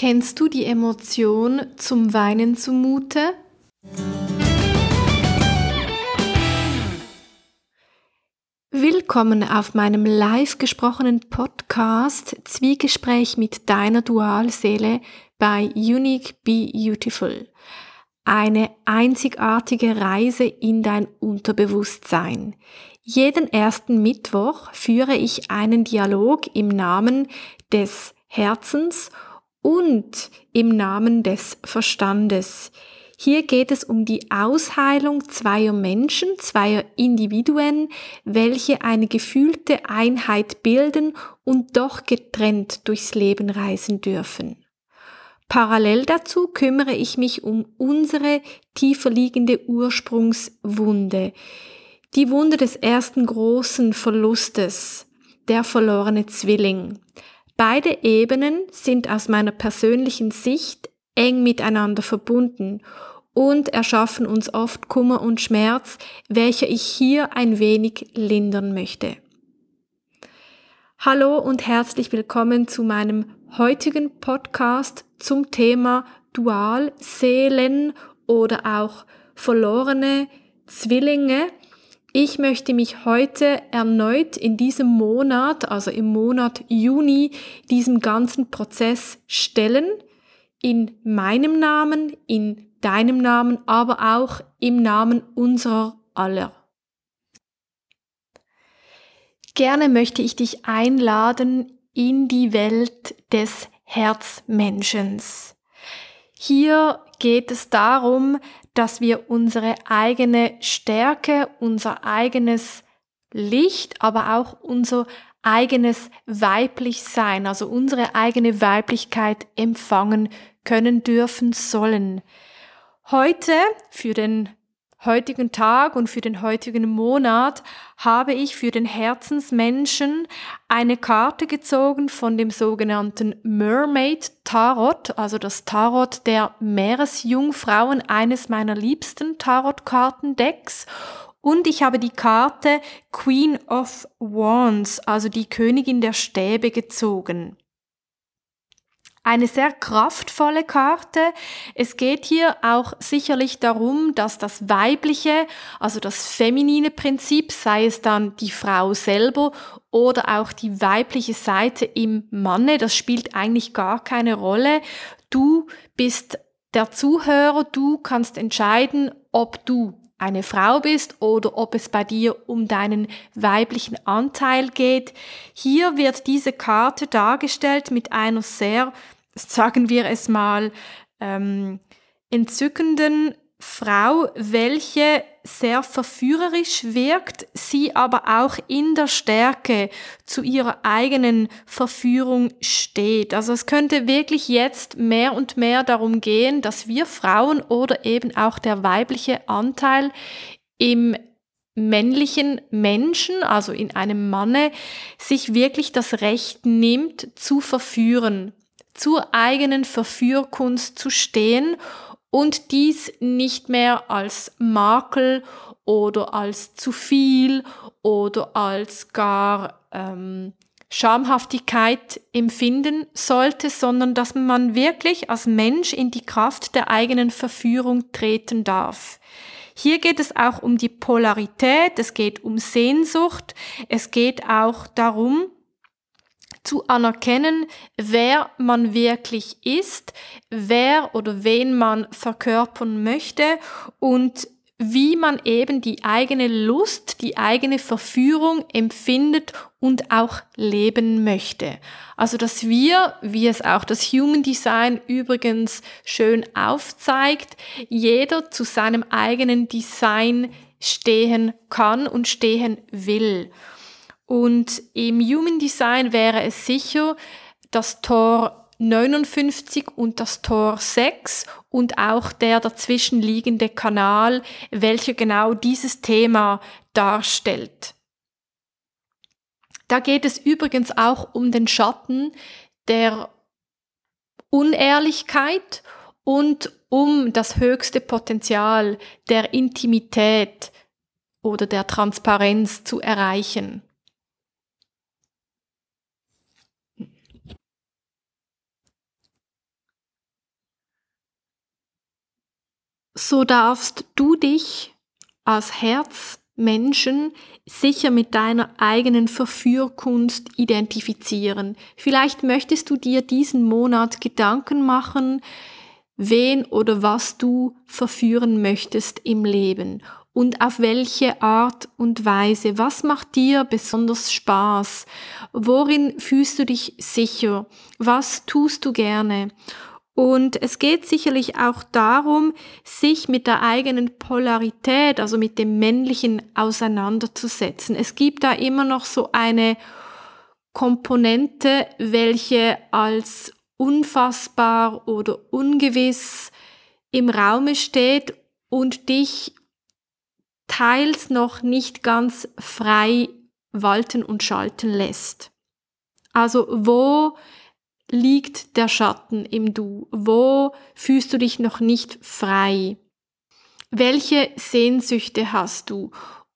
Kennst du die Emotion zum Weinen zumute? Willkommen auf meinem live gesprochenen Podcast Zwiegespräch mit deiner Dualseele bei Unique Be Beautiful. Eine einzigartige Reise in dein Unterbewusstsein. Jeden ersten Mittwoch führe ich einen Dialog im Namen des Herzens und im Namen des Verstandes. Hier geht es um die Ausheilung zweier Menschen, zweier Individuen, welche eine gefühlte Einheit bilden und doch getrennt durchs Leben reisen dürfen. Parallel dazu kümmere ich mich um unsere tiefer liegende Ursprungswunde, die Wunde des ersten großen Verlustes, der verlorene Zwilling. Beide Ebenen sind aus meiner persönlichen Sicht eng miteinander verbunden und erschaffen uns oft Kummer und Schmerz, welcher ich hier ein wenig lindern möchte. Hallo und herzlich willkommen zu meinem heutigen Podcast zum Thema Dualseelen oder auch verlorene Zwillinge ich möchte mich heute erneut in diesem Monat, also im Monat Juni, diesem ganzen Prozess stellen, in meinem Namen, in deinem Namen, aber auch im Namen unserer aller. Gerne möchte ich dich einladen in die Welt des Herzmenschens. Hier geht es darum, dass wir unsere eigene Stärke, unser eigenes Licht, aber auch unser eigenes weiblich sein, also unsere eigene Weiblichkeit empfangen können, dürfen, sollen. Heute für den heutigen Tag und für den heutigen Monat habe ich für den Herzensmenschen eine Karte gezogen von dem sogenannten Mermaid Tarot, also das Tarot der Meeresjungfrauen, eines meiner liebsten Tarotkartendecks. Und ich habe die Karte Queen of Wands, also die Königin der Stäbe gezogen. Eine sehr kraftvolle Karte. Es geht hier auch sicherlich darum, dass das weibliche, also das feminine Prinzip, sei es dann die Frau selber oder auch die weibliche Seite im Manne, das spielt eigentlich gar keine Rolle. Du bist der Zuhörer, du kannst entscheiden, ob du eine Frau bist oder ob es bei dir um deinen weiblichen Anteil geht. Hier wird diese Karte dargestellt mit einer sehr, sagen wir es mal, ähm, entzückenden Frau, welche sehr verführerisch wirkt, sie aber auch in der Stärke zu ihrer eigenen Verführung steht. Also es könnte wirklich jetzt mehr und mehr darum gehen, dass wir Frauen oder eben auch der weibliche Anteil im männlichen Menschen, also in einem Manne, sich wirklich das Recht nimmt, zu verführen, zur eigenen Verführkunst zu stehen und dies nicht mehr als Makel oder als zu viel oder als gar ähm, Schamhaftigkeit empfinden sollte, sondern dass man wirklich als Mensch in die Kraft der eigenen Verführung treten darf. Hier geht es auch um die Polarität, es geht um Sehnsucht, es geht auch darum, zu anerkennen, wer man wirklich ist, wer oder wen man verkörpern möchte und wie man eben die eigene Lust, die eigene Verführung empfindet und auch leben möchte. Also, dass wir, wie es auch das Human Design übrigens schön aufzeigt, jeder zu seinem eigenen Design stehen kann und stehen will. Und im Human Design wäre es sicher das Tor 59 und das Tor 6 und auch der dazwischen liegende Kanal, welcher genau dieses Thema darstellt. Da geht es übrigens auch um den Schatten der Unehrlichkeit und um das höchste Potenzial der Intimität oder der Transparenz zu erreichen. So darfst du dich als Herzmenschen sicher mit deiner eigenen Verführkunst identifizieren. Vielleicht möchtest du dir diesen Monat Gedanken machen, wen oder was du verführen möchtest im Leben und auf welche Art und Weise. Was macht dir besonders Spaß? Worin fühlst du dich sicher? Was tust du gerne? Und es geht sicherlich auch darum, sich mit der eigenen Polarität, also mit dem Männlichen auseinanderzusetzen. Es gibt da immer noch so eine Komponente, welche als unfassbar oder ungewiss im Raume steht und dich teils noch nicht ganz frei walten und schalten lässt. Also wo liegt der Schatten im Du? Wo fühlst du dich noch nicht frei? Welche Sehnsüchte hast du?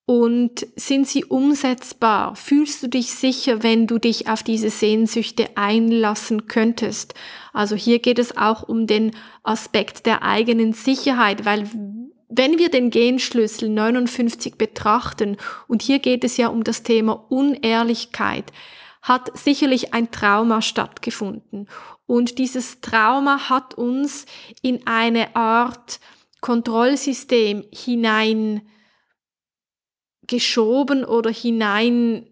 Und sind sie umsetzbar? Fühlst du dich sicher, wenn du dich auf diese Sehnsüchte einlassen könntest? Also hier geht es auch um den Aspekt der eigenen Sicherheit, weil wenn wir den Genschlüssel 59 betrachten, und hier geht es ja um das Thema Unehrlichkeit, hat sicherlich ein Trauma stattgefunden. Und dieses Trauma hat uns in eine Art Kontrollsystem hinein geschoben oder hinein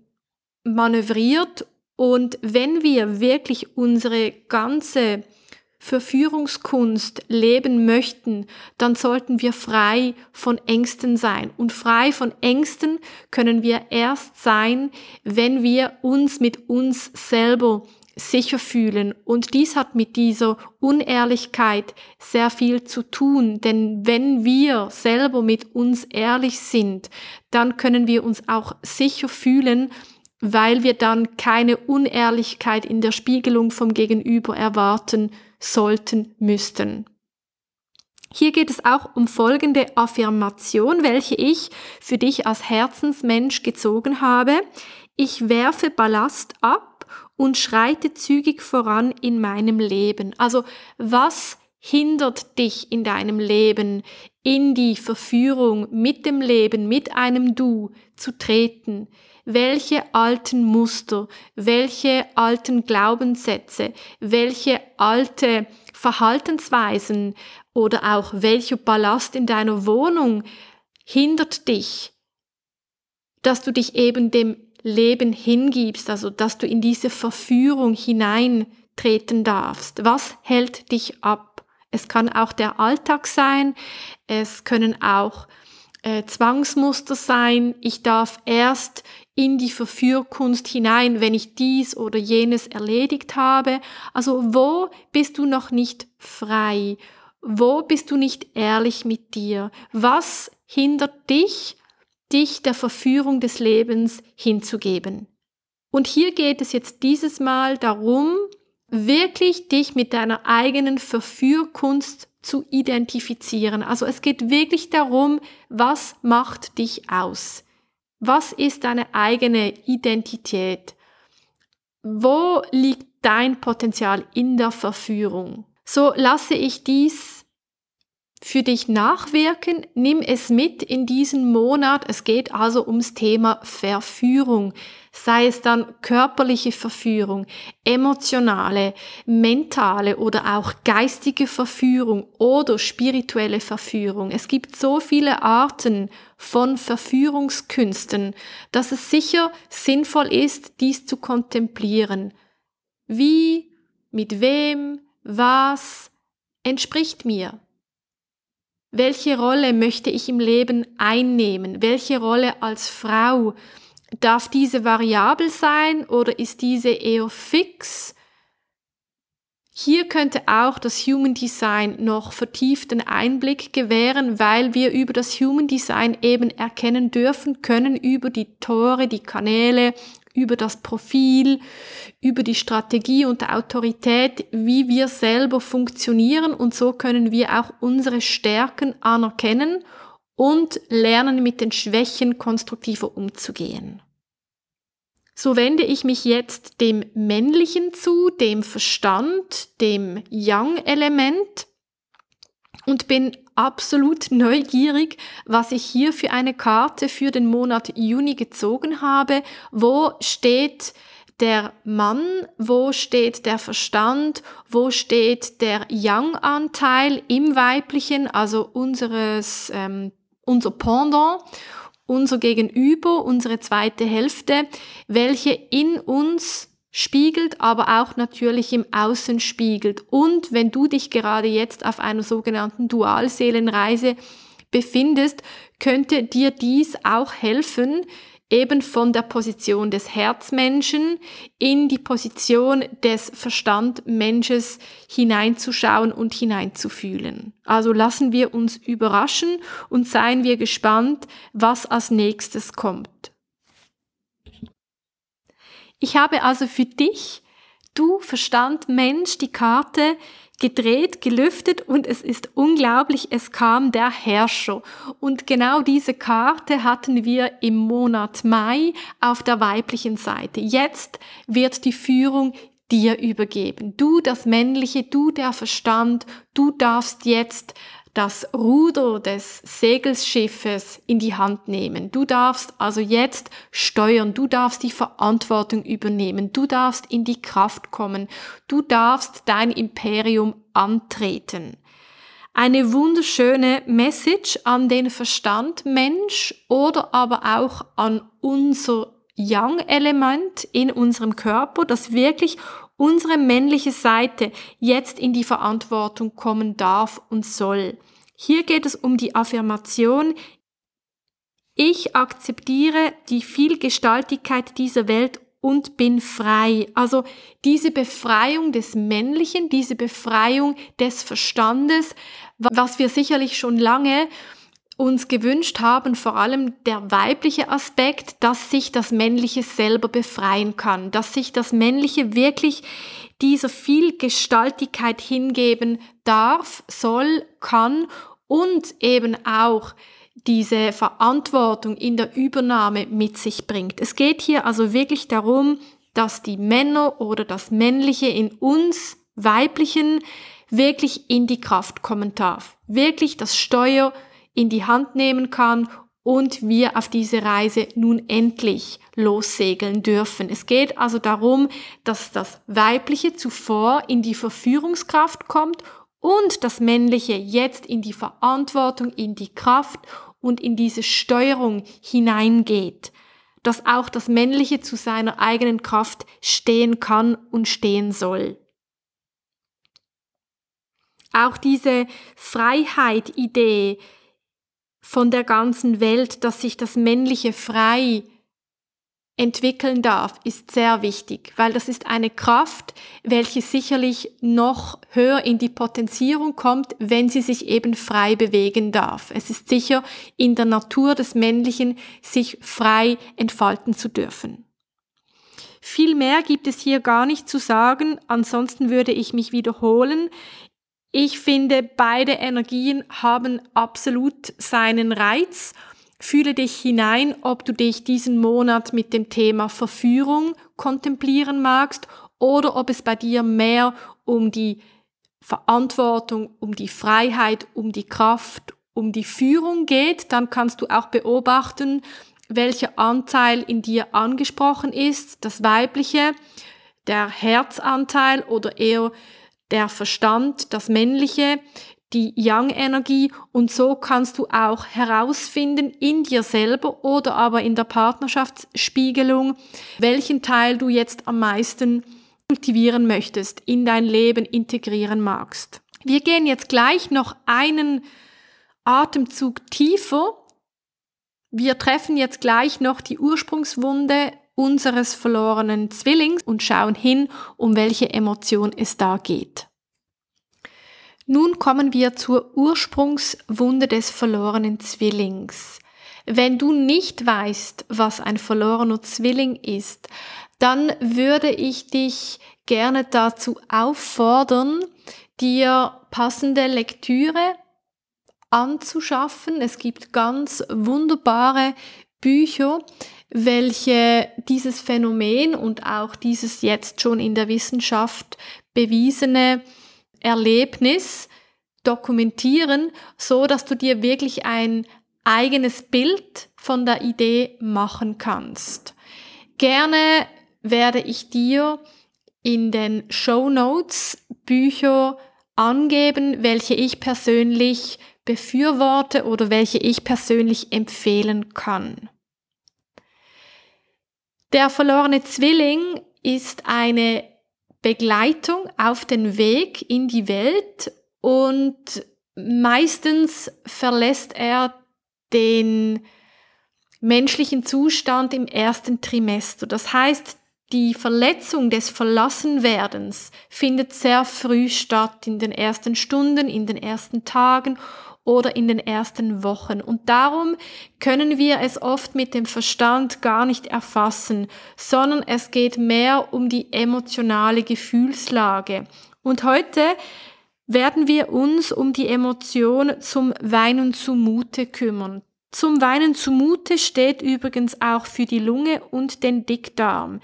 manövriert. Und wenn wir wirklich unsere ganze Verführungskunst leben möchten, dann sollten wir frei von Ängsten sein. Und frei von Ängsten können wir erst sein, wenn wir uns mit uns selber sicher fühlen. Und dies hat mit dieser Unehrlichkeit sehr viel zu tun. Denn wenn wir selber mit uns ehrlich sind, dann können wir uns auch sicher fühlen, weil wir dann keine Unehrlichkeit in der Spiegelung vom Gegenüber erwarten sollten, müssten. Hier geht es auch um folgende Affirmation, welche ich für dich als Herzensmensch gezogen habe. Ich werfe Ballast ab und schreite zügig voran in meinem Leben. Also was hindert dich in deinem Leben, in die Verführung mit dem Leben, mit einem Du zu treten? Welche alten Muster, welche alten Glaubenssätze, welche alte Verhaltensweisen oder auch welcher Ballast in deiner Wohnung hindert dich, dass du dich eben dem Leben hingibst, also dass du in diese Verführung hineintreten darfst. Was hält dich ab? Es kann auch der Alltag sein, es können auch äh, Zwangsmuster sein. Ich darf erst in die Verführkunst hinein, wenn ich dies oder jenes erledigt habe. Also wo bist du noch nicht frei? Wo bist du nicht ehrlich mit dir? Was hindert dich, dich der Verführung des Lebens hinzugeben? Und hier geht es jetzt dieses Mal darum, wirklich dich mit deiner eigenen Verführkunst zu identifizieren. Also es geht wirklich darum, was macht dich aus? Was ist deine eigene Identität? Wo liegt dein Potenzial in der Verführung? So lasse ich dies für dich nachwirken. Nimm es mit in diesen Monat. Es geht also ums Thema Verführung. Sei es dann körperliche Verführung, emotionale, mentale oder auch geistige Verführung oder spirituelle Verführung. Es gibt so viele Arten von Verführungskünsten, dass es sicher sinnvoll ist, dies zu kontemplieren. Wie, mit wem, was entspricht mir? Welche Rolle möchte ich im Leben einnehmen? Welche Rolle als Frau? Darf diese variabel sein oder ist diese eher fix? Hier könnte auch das Human Design noch vertieften Einblick gewähren, weil wir über das Human Design eben erkennen dürfen können über die Tore, die Kanäle, über das Profil, über die Strategie und Autorität, wie wir selber funktionieren und so können wir auch unsere Stärken anerkennen und lernen mit den Schwächen konstruktiver umzugehen. So wende ich mich jetzt dem Männlichen zu, dem Verstand, dem Yang-Element. Und bin absolut neugierig, was ich hier für eine Karte für den Monat Juni gezogen habe. Wo steht der Mann, wo steht der Verstand, wo steht der Yang-Anteil im Weiblichen, also unseres, ähm, unser Pendant, unser Gegenüber, unsere zweite Hälfte, welche in uns spiegelt, aber auch natürlich im Außen spiegelt. Und wenn du dich gerade jetzt auf einer sogenannten Dualseelenreise befindest, könnte dir dies auch helfen, eben von der Position des Herzmenschen in die Position des Verstandmensches hineinzuschauen und hineinzufühlen. Also lassen wir uns überraschen und seien wir gespannt, was als nächstes kommt. Ich habe also für dich, du Verstand Mensch, die Karte gedreht, gelüftet und es ist unglaublich, es kam der Herrscher. Und genau diese Karte hatten wir im Monat Mai auf der weiblichen Seite. Jetzt wird die Führung dir übergeben. Du das Männliche, du der Verstand, du darfst jetzt das Ruder des Segelschiffes in die Hand nehmen. Du darfst also jetzt steuern, du darfst die Verantwortung übernehmen, du darfst in die Kraft kommen, du darfst dein Imperium antreten. Eine wunderschöne Message an den Verstand Mensch oder aber auch an unser Yang-Element in unserem Körper, das wirklich unsere männliche Seite jetzt in die Verantwortung kommen darf und soll. Hier geht es um die Affirmation, ich akzeptiere die Vielgestaltigkeit dieser Welt und bin frei. Also diese Befreiung des Männlichen, diese Befreiung des Verstandes, was wir sicherlich schon lange uns gewünscht haben, vor allem der weibliche Aspekt, dass sich das Männliche selber befreien kann, dass sich das Männliche wirklich dieser Vielgestaltigkeit hingeben darf, soll, kann und eben auch diese Verantwortung in der Übernahme mit sich bringt. Es geht hier also wirklich darum, dass die Männer oder das Männliche in uns Weiblichen wirklich in die Kraft kommen darf, wirklich das Steuer in die Hand nehmen kann und wir auf diese Reise nun endlich lossegeln dürfen. Es geht also darum, dass das Weibliche zuvor in die Verführungskraft kommt und das Männliche jetzt in die Verantwortung, in die Kraft und in diese Steuerung hineingeht, dass auch das Männliche zu seiner eigenen Kraft stehen kann und stehen soll. Auch diese Freiheit-Idee, von der ganzen Welt, dass sich das Männliche frei entwickeln darf, ist sehr wichtig, weil das ist eine Kraft, welche sicherlich noch höher in die Potenzierung kommt, wenn sie sich eben frei bewegen darf. Es ist sicher in der Natur des Männlichen, sich frei entfalten zu dürfen. Viel mehr gibt es hier gar nicht zu sagen, ansonsten würde ich mich wiederholen. Ich finde, beide Energien haben absolut seinen Reiz. Fühle dich hinein, ob du dich diesen Monat mit dem Thema Verführung kontemplieren magst oder ob es bei dir mehr um die Verantwortung, um die Freiheit, um die Kraft, um die Führung geht. Dann kannst du auch beobachten, welcher Anteil in dir angesprochen ist, das weibliche, der Herzanteil oder eher der Verstand, das Männliche, die Yang-Energie und so kannst du auch herausfinden in dir selber oder aber in der Partnerschaftsspiegelung, welchen Teil du jetzt am meisten kultivieren möchtest, in dein Leben integrieren magst. Wir gehen jetzt gleich noch einen Atemzug tiefer. Wir treffen jetzt gleich noch die Ursprungswunde unseres verlorenen Zwillings und schauen hin, um welche Emotion es da geht. Nun kommen wir zur Ursprungswunde des verlorenen Zwillings. Wenn du nicht weißt, was ein verlorener Zwilling ist, dann würde ich dich gerne dazu auffordern, dir passende Lektüre anzuschaffen. Es gibt ganz wunderbare Bücher, welche dieses Phänomen und auch dieses jetzt schon in der Wissenschaft bewiesene Erlebnis dokumentieren, so dass du dir wirklich ein eigenes Bild von der Idee machen kannst. Gerne werde ich dir in den Show Notes Bücher angeben, welche ich persönlich befürworte oder welche ich persönlich empfehlen kann. Der verlorene Zwilling ist eine Begleitung auf den Weg in die Welt und meistens verlässt er den menschlichen Zustand im ersten Trimester. Das heißt, die Verletzung des Verlassenwerdens findet sehr früh statt, in den ersten Stunden, in den ersten Tagen oder in den ersten Wochen. Und darum können wir es oft mit dem Verstand gar nicht erfassen, sondern es geht mehr um die emotionale Gefühlslage. Und heute werden wir uns um die Emotion zum Weinen zumute kümmern. Zum Weinen zumute steht übrigens auch für die Lunge und den Dickdarm.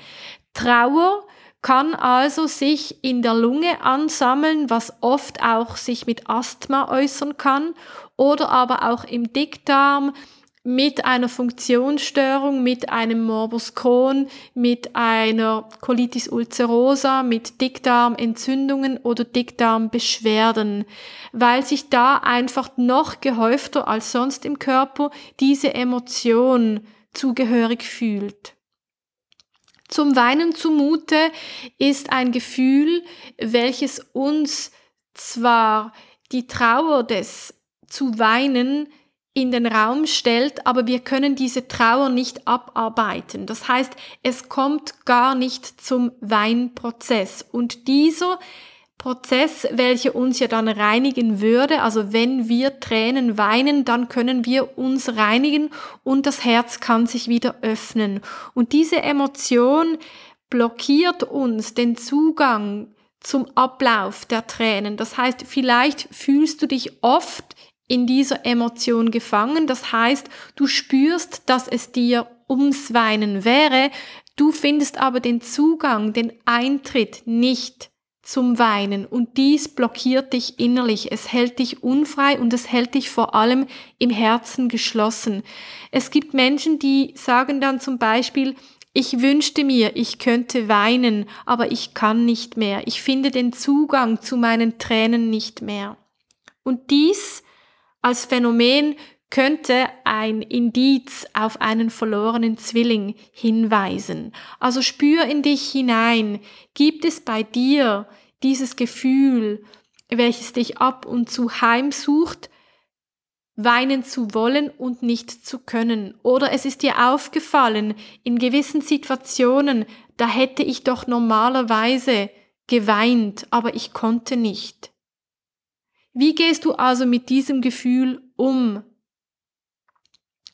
Trauer kann also sich in der Lunge ansammeln, was oft auch sich mit Asthma äußern kann oder aber auch im Dickdarm mit einer Funktionsstörung, mit einem Morbus Crohn, mit einer Colitis ulcerosa, mit Dickdarmentzündungen oder Dickdarmbeschwerden, weil sich da einfach noch gehäufter als sonst im Körper diese Emotion zugehörig fühlt. Zum Weinen zumute ist ein Gefühl, welches uns zwar die Trauer des zu weinen in den Raum stellt, aber wir können diese Trauer nicht abarbeiten. Das heißt, es kommt gar nicht zum Weinprozess. Und dieser Prozess, welcher uns ja dann reinigen würde. Also wenn wir Tränen weinen, dann können wir uns reinigen und das Herz kann sich wieder öffnen. Und diese Emotion blockiert uns den Zugang zum Ablauf der Tränen. Das heißt, vielleicht fühlst du dich oft in dieser Emotion gefangen. Das heißt, du spürst, dass es dir ums Weinen wäre. Du findest aber den Zugang, den Eintritt nicht zum Weinen und dies blockiert dich innerlich, es hält dich unfrei und es hält dich vor allem im Herzen geschlossen. Es gibt Menschen, die sagen dann zum Beispiel, ich wünschte mir, ich könnte weinen, aber ich kann nicht mehr, ich finde den Zugang zu meinen Tränen nicht mehr. Und dies als Phänomen könnte ein Indiz auf einen verlorenen Zwilling hinweisen. Also spür in dich hinein. Gibt es bei dir dieses Gefühl, welches dich ab und zu heimsucht, weinen zu wollen und nicht zu können. Oder es ist dir aufgefallen, in gewissen Situationen, da hätte ich doch normalerweise geweint, aber ich konnte nicht. Wie gehst du also mit diesem Gefühl um?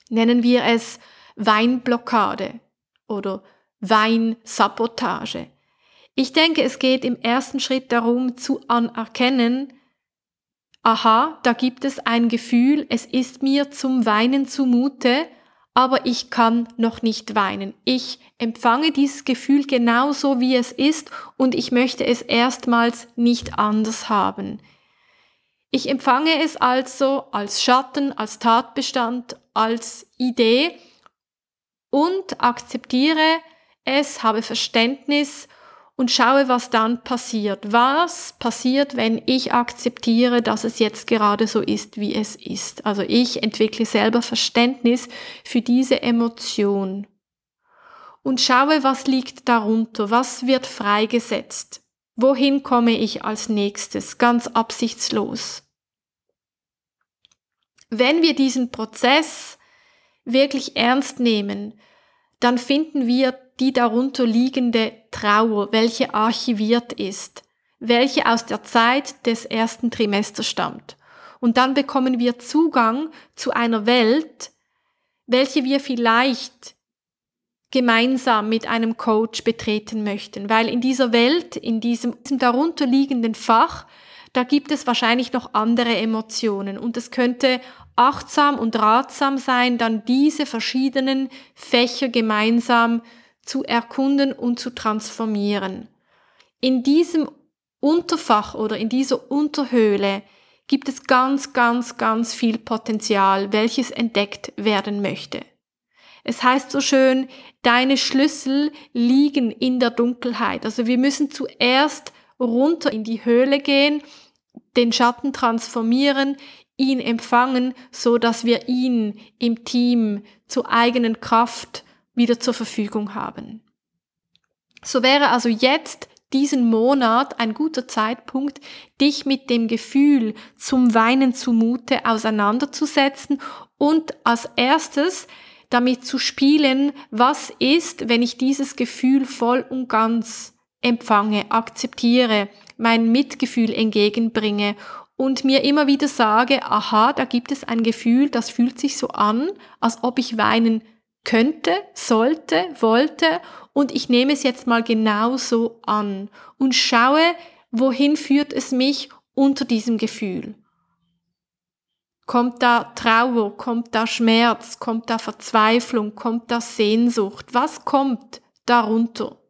Nennen wir es Weinblockade oder Weinsabotage. Ich denke, es geht im ersten Schritt darum zu anerkennen, aha, da gibt es ein Gefühl, es ist mir zum Weinen zumute, aber ich kann noch nicht weinen. Ich empfange dieses Gefühl genauso, wie es ist und ich möchte es erstmals nicht anders haben. Ich empfange es also als Schatten, als Tatbestand, als Idee und akzeptiere es, habe Verständnis und schaue, was dann passiert. Was passiert, wenn ich akzeptiere, dass es jetzt gerade so ist, wie es ist? Also ich entwickle selber Verständnis für diese Emotion und schaue, was liegt darunter, was wird freigesetzt. Wohin komme ich als nächstes, ganz absichtslos? Wenn wir diesen Prozess wirklich ernst nehmen, dann finden wir die darunter liegende Trauer, welche archiviert ist, welche aus der Zeit des ersten Trimesters stammt. Und dann bekommen wir Zugang zu einer Welt, welche wir vielleicht gemeinsam mit einem Coach betreten möchten, weil in dieser Welt, in diesem, darunterliegenden Fach, da gibt es wahrscheinlich noch andere Emotionen und es könnte achtsam und ratsam sein, dann diese verschiedenen Fächer gemeinsam zu erkunden und zu transformieren. In diesem Unterfach oder in dieser Unterhöhle gibt es ganz, ganz, ganz viel Potenzial, welches entdeckt werden möchte. Es heißt so schön, deine Schlüssel liegen in der Dunkelheit. Also wir müssen zuerst runter in die Höhle gehen, den Schatten transformieren, ihn empfangen, so dass wir ihn im Team zur eigenen Kraft wieder zur Verfügung haben. So wäre also jetzt diesen Monat ein guter Zeitpunkt, dich mit dem Gefühl zum Weinen zumute auseinanderzusetzen und als erstes damit zu spielen, was ist, wenn ich dieses Gefühl voll und ganz empfange, akzeptiere, mein Mitgefühl entgegenbringe und mir immer wieder sage, aha, da gibt es ein Gefühl, das fühlt sich so an, als ob ich weinen könnte, sollte, wollte und ich nehme es jetzt mal genauso an und schaue, wohin führt es mich unter diesem Gefühl. Kommt da Trauer, kommt da Schmerz, kommt da Verzweiflung, kommt da Sehnsucht? Was kommt darunter?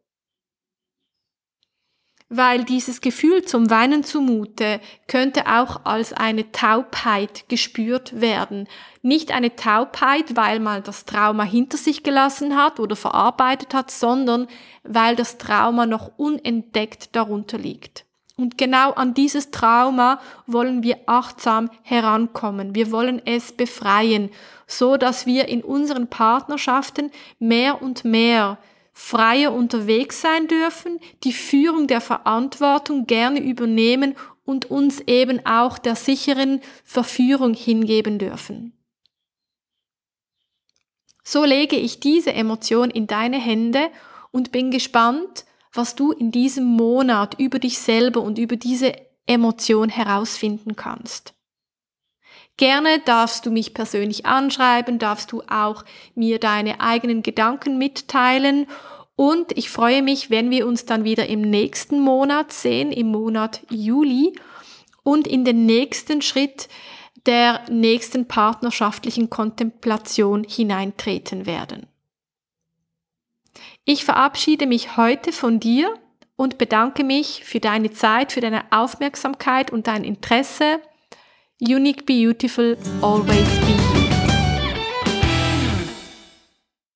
Weil dieses Gefühl zum Weinen zumute könnte auch als eine Taubheit gespürt werden. Nicht eine Taubheit, weil man das Trauma hinter sich gelassen hat oder verarbeitet hat, sondern weil das Trauma noch unentdeckt darunter liegt. Und genau an dieses Trauma wollen wir achtsam herankommen. Wir wollen es befreien, so dass wir in unseren Partnerschaften mehr und mehr freier unterwegs sein dürfen, die Führung der Verantwortung gerne übernehmen und uns eben auch der sicheren Verführung hingeben dürfen. So lege ich diese Emotion in deine Hände und bin gespannt, was du in diesem Monat über dich selber und über diese Emotion herausfinden kannst. Gerne darfst du mich persönlich anschreiben, darfst du auch mir deine eigenen Gedanken mitteilen und ich freue mich, wenn wir uns dann wieder im nächsten Monat sehen, im Monat Juli und in den nächsten Schritt der nächsten partnerschaftlichen Kontemplation hineintreten werden. Ich verabschiede mich heute von dir und bedanke mich für deine Zeit, für deine Aufmerksamkeit und dein Interesse. Unique Beautiful, always be